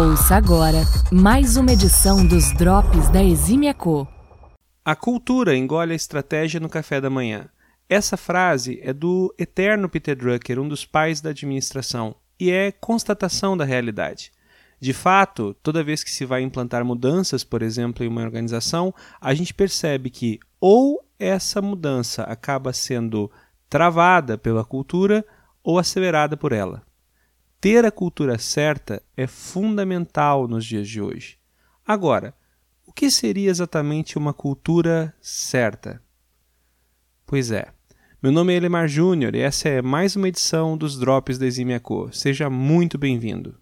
Ouça agora mais uma edição dos Drops da Exímia Co. A cultura engole a estratégia no café da manhã. Essa frase é do eterno Peter Drucker, um dos pais da administração, e é constatação da realidade. De fato, toda vez que se vai implantar mudanças, por exemplo, em uma organização, a gente percebe que ou essa mudança acaba sendo travada pela cultura ou acelerada por ela. Ter a cultura certa é fundamental nos dias de hoje. Agora, o que seria exatamente uma cultura certa? Pois é. Meu nome é Elemar Júnior e essa é mais uma edição dos Drops da Eximia Co. Seja muito bem-vindo.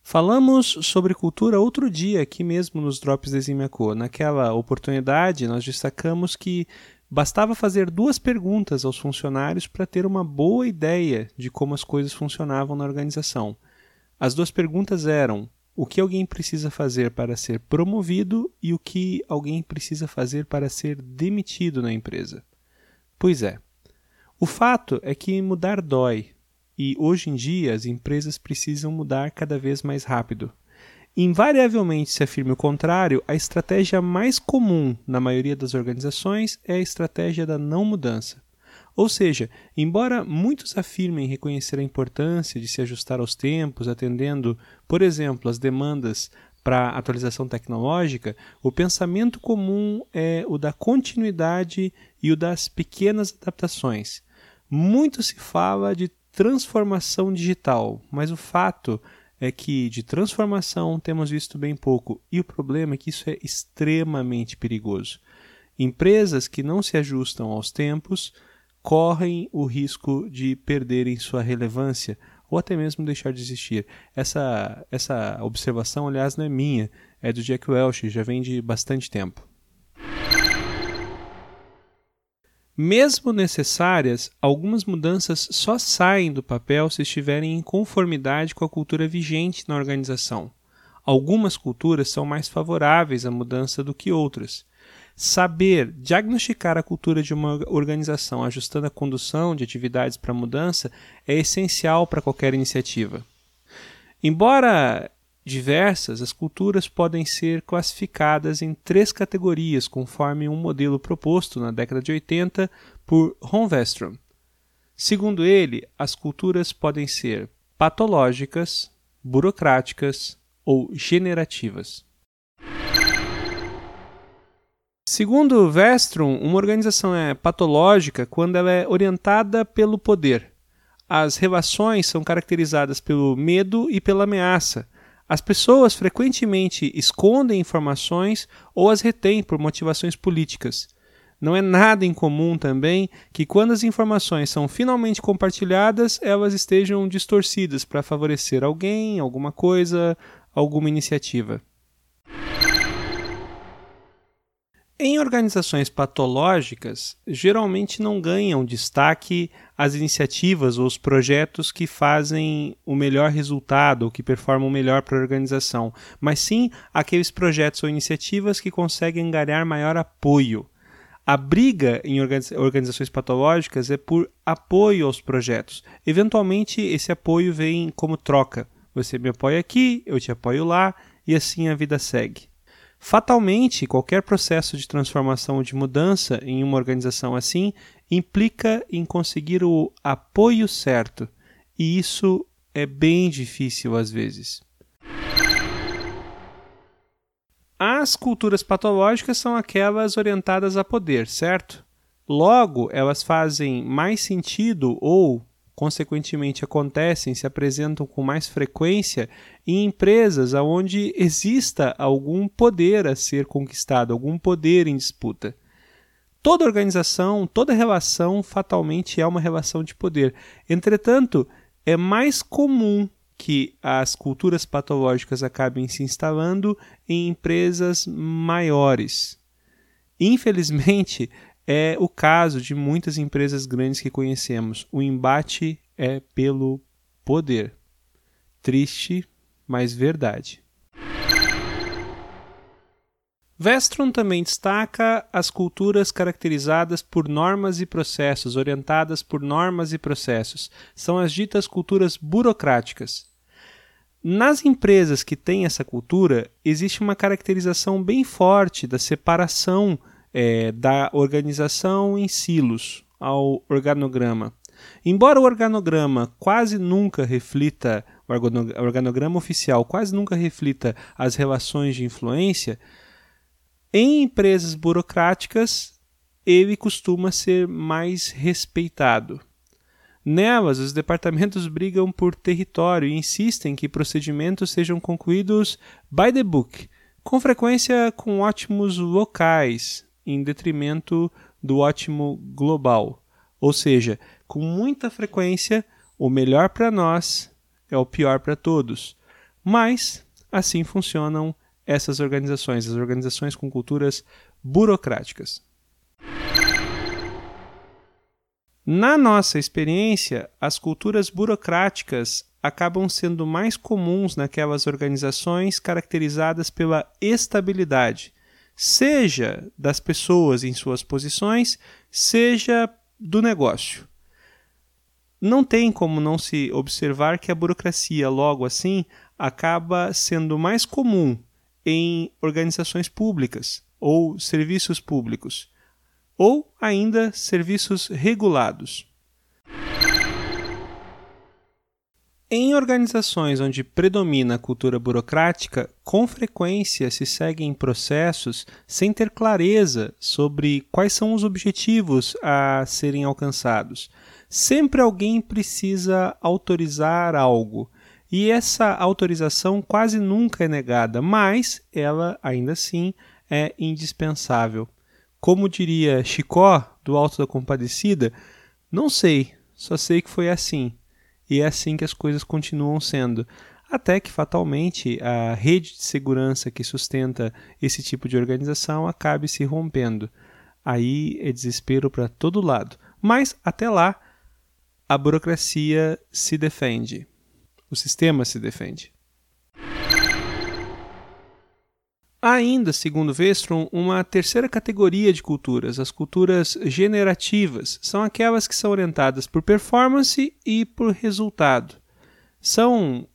Falamos sobre cultura outro dia aqui mesmo nos Drops da Eximia Co. Naquela oportunidade, nós destacamos que Bastava fazer duas perguntas aos funcionários para ter uma boa ideia de como as coisas funcionavam na organização. As duas perguntas eram: o que alguém precisa fazer para ser promovido e o que alguém precisa fazer para ser demitido na empresa. Pois é. O fato é que mudar dói, e hoje em dia as empresas precisam mudar cada vez mais rápido. Invariavelmente se afirma o contrário, a estratégia mais comum na maioria das organizações é a estratégia da não mudança. Ou seja, embora muitos afirmem reconhecer a importância de se ajustar aos tempos, atendendo, por exemplo, as demandas para atualização tecnológica, o pensamento comum é o da continuidade e o das pequenas adaptações. Muito se fala de transformação digital, mas o fato é que de transformação temos visto bem pouco, e o problema é que isso é extremamente perigoso. Empresas que não se ajustam aos tempos correm o risco de perderem sua relevância ou até mesmo deixar de existir. Essa, essa observação, aliás, não é minha, é do Jack Welch, já vem de bastante tempo. Mesmo necessárias, algumas mudanças só saem do papel se estiverem em conformidade com a cultura vigente na organização. Algumas culturas são mais favoráveis à mudança do que outras. Saber diagnosticar a cultura de uma organização ajustando a condução de atividades para mudança é essencial para qualquer iniciativa. Embora diversas, as culturas podem ser classificadas em três categorias, conforme um modelo proposto na década de 80 por Ron. Segundo ele, as culturas podem ser patológicas, burocráticas ou generativas. Segundo Westrom, uma organização é patológica quando ela é orientada pelo poder. As relações são caracterizadas pelo medo e pela ameaça, as pessoas frequentemente escondem informações ou as retêm por motivações políticas. Não é nada incomum também que, quando as informações são finalmente compartilhadas, elas estejam distorcidas para favorecer alguém, alguma coisa, alguma iniciativa. Em organizações patológicas, geralmente não ganham destaque as iniciativas ou os projetos que fazem o melhor resultado ou que performam melhor para a organização, mas sim aqueles projetos ou iniciativas que conseguem ganhar maior apoio. A briga em organizações patológicas é por apoio aos projetos. Eventualmente, esse apoio vem como troca. Você me apoia aqui, eu te apoio lá, e assim a vida segue. Fatalmente, qualquer processo de transformação ou de mudança em uma organização assim implica em conseguir o apoio certo, e isso é bem difícil às vezes. As culturas patológicas são aquelas orientadas a poder, certo? Logo, elas fazem mais sentido ou consequentemente acontecem, se apresentam com mais frequência em empresas onde exista algum poder a ser conquistado, algum poder em disputa. Toda organização, toda relação fatalmente é uma relação de poder. Entretanto, é mais comum que as culturas patológicas acabem se instalando em empresas maiores. Infelizmente, é o caso de muitas empresas grandes que conhecemos. O embate é pelo poder. Triste, mas verdade. Vestron também destaca as culturas caracterizadas por normas e processos, orientadas por normas e processos. São as ditas culturas burocráticas. Nas empresas que têm essa cultura, existe uma caracterização bem forte da separação é, da organização em silos ao organograma. Embora o organograma quase nunca reflita, o organograma oficial quase nunca reflita as relações de influência, em empresas burocráticas ele costuma ser mais respeitado. Nelas, os departamentos brigam por território e insistem que procedimentos sejam concluídos by the book, com frequência com ótimos locais, em detrimento do ótimo global. Ou seja, com muita frequência, o melhor para nós é o pior para todos. Mas assim funcionam essas organizações, as organizações com culturas burocráticas. Na nossa experiência, as culturas burocráticas acabam sendo mais comuns naquelas organizações caracterizadas pela estabilidade, seja das pessoas em suas posições, seja do negócio. Não tem como não se observar que a burocracia, logo assim, acaba sendo mais comum em organizações públicas ou serviços públicos ou ainda serviços regulados. Em organizações onde predomina a cultura burocrática, com frequência se seguem processos sem ter clareza sobre quais são os objetivos a serem alcançados. Sempre alguém precisa autorizar algo, e essa autorização quase nunca é negada, mas ela ainda assim é indispensável. Como diria Chicó, do Alto da Compadecida, não sei, só sei que foi assim. E é assim que as coisas continuam sendo. Até que, fatalmente, a rede de segurança que sustenta esse tipo de organização acabe se rompendo. Aí é desespero para todo lado. Mas, até lá, a burocracia se defende. O sistema se defende. Há ainda, segundo Westrom, uma terceira categoria de culturas, as culturas generativas. São aquelas que são orientadas por performance e por resultado. São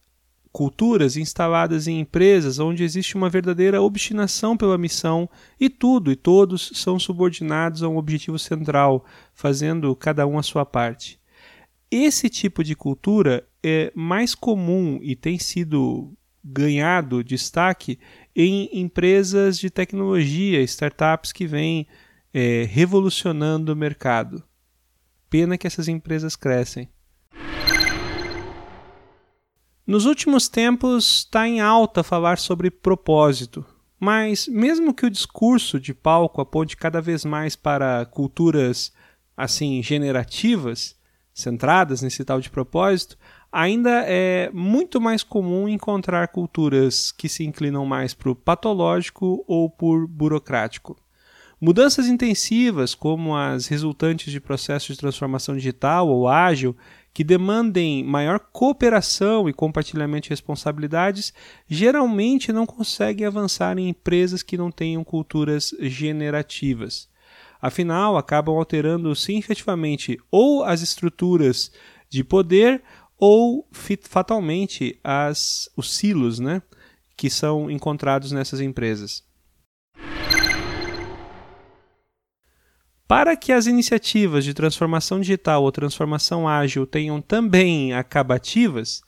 culturas instaladas em empresas onde existe uma verdadeira obstinação pela missão e tudo e todos são subordinados a um objetivo central, fazendo cada um a sua parte. Esse tipo de cultura é mais comum e tem sido ganhado destaque em empresas de tecnologia, startups que vêm é, revolucionando o mercado. Pena que essas empresas crescem. Nos últimos tempos está em alta falar sobre propósito, mas mesmo que o discurso de palco aponte cada vez mais para culturas assim generativas, centradas nesse tal de propósito, ainda é muito mais comum encontrar culturas que se inclinam mais para o patológico ou por burocrático. Mudanças intensivas, como as resultantes de processos de transformação digital ou ágil, que demandem maior cooperação e compartilhamento de responsabilidades, geralmente não conseguem avançar em empresas que não tenham culturas generativas. Afinal, acabam alterando significativamente ou as estruturas de poder ou fatalmente as, os silos né, que são encontrados nessas empresas. Para que as iniciativas de transformação digital ou transformação ágil tenham também acabativas,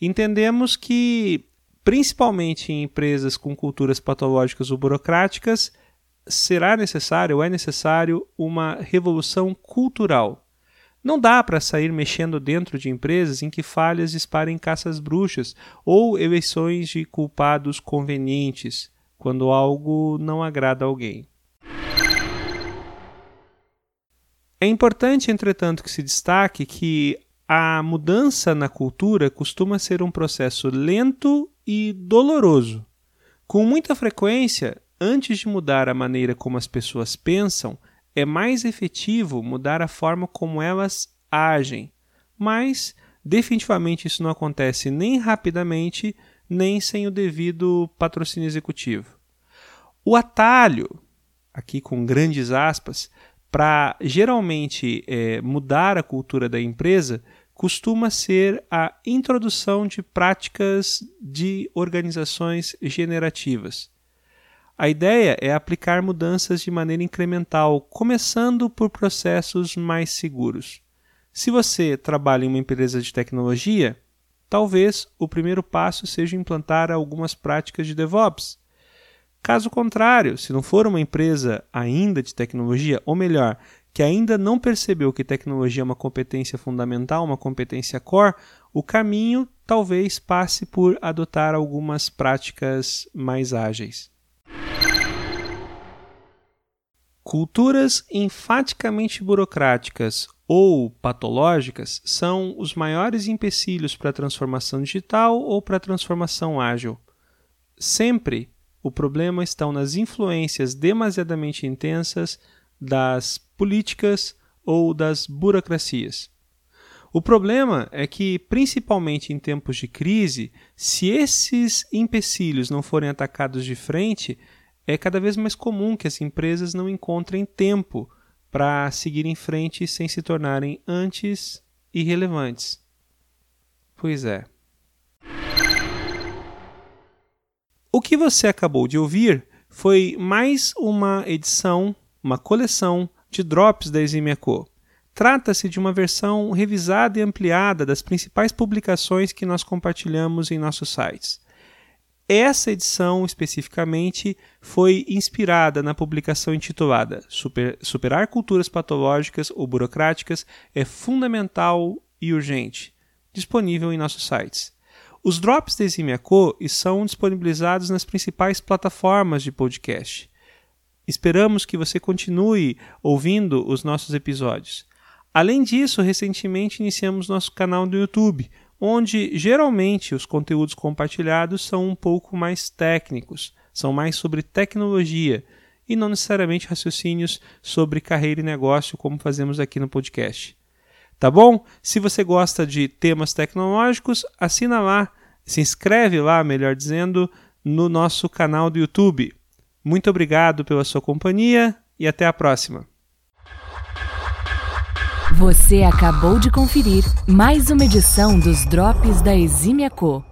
entendemos que, principalmente em empresas com culturas patológicas ou burocráticas, será necessário é necessário uma revolução cultural não dá para sair mexendo dentro de empresas em que falhas disparem caças bruxas ou eleições de culpados convenientes, quando algo não agrada alguém. É importante, entretanto, que se destaque que a mudança na cultura costuma ser um processo lento e doloroso. Com muita frequência, antes de mudar a maneira como as pessoas pensam, é mais efetivo mudar a forma como elas agem, mas definitivamente isso não acontece nem rapidamente, nem sem o devido patrocínio executivo. O atalho, aqui com grandes aspas, para geralmente é, mudar a cultura da empresa costuma ser a introdução de práticas de organizações generativas. A ideia é aplicar mudanças de maneira incremental, começando por processos mais seguros. Se você trabalha em uma empresa de tecnologia, talvez o primeiro passo seja implantar algumas práticas de DevOps. Caso contrário, se não for uma empresa ainda de tecnologia, ou melhor, que ainda não percebeu que tecnologia é uma competência fundamental, uma competência core, o caminho talvez passe por adotar algumas práticas mais ágeis. Culturas enfaticamente burocráticas ou patológicas são os maiores empecilhos para a transformação digital ou para a transformação ágil. Sempre o problema está nas influências demasiadamente intensas das políticas ou das burocracias. O problema é que, principalmente em tempos de crise, se esses empecilhos não forem atacados de frente, é cada vez mais comum que as empresas não encontrem tempo para seguir em frente sem se tornarem antes irrelevantes. Pois é. O que você acabou de ouvir foi mais uma edição, uma coleção de drops da Eximia Co. Trata-se de uma versão revisada e ampliada das principais publicações que nós compartilhamos em nossos sites. Essa edição, especificamente, foi inspirada na publicação intitulada Super, Superar Culturas Patológicas ou Burocráticas é Fundamental e Urgente, disponível em nossos sites. Os drops da Eximia Co são disponibilizados nas principais plataformas de podcast. Esperamos que você continue ouvindo os nossos episódios. Além disso, recentemente iniciamos nosso canal do YouTube, onde geralmente os conteúdos compartilhados são um pouco mais técnicos, são mais sobre tecnologia e não necessariamente raciocínios sobre carreira e negócio, como fazemos aqui no podcast. Tá bom? Se você gosta de temas tecnológicos, assina lá, se inscreve lá, melhor dizendo, no nosso canal do YouTube. Muito obrigado pela sua companhia e até a próxima. Você acabou de conferir mais uma edição dos Drops da Exímia Co.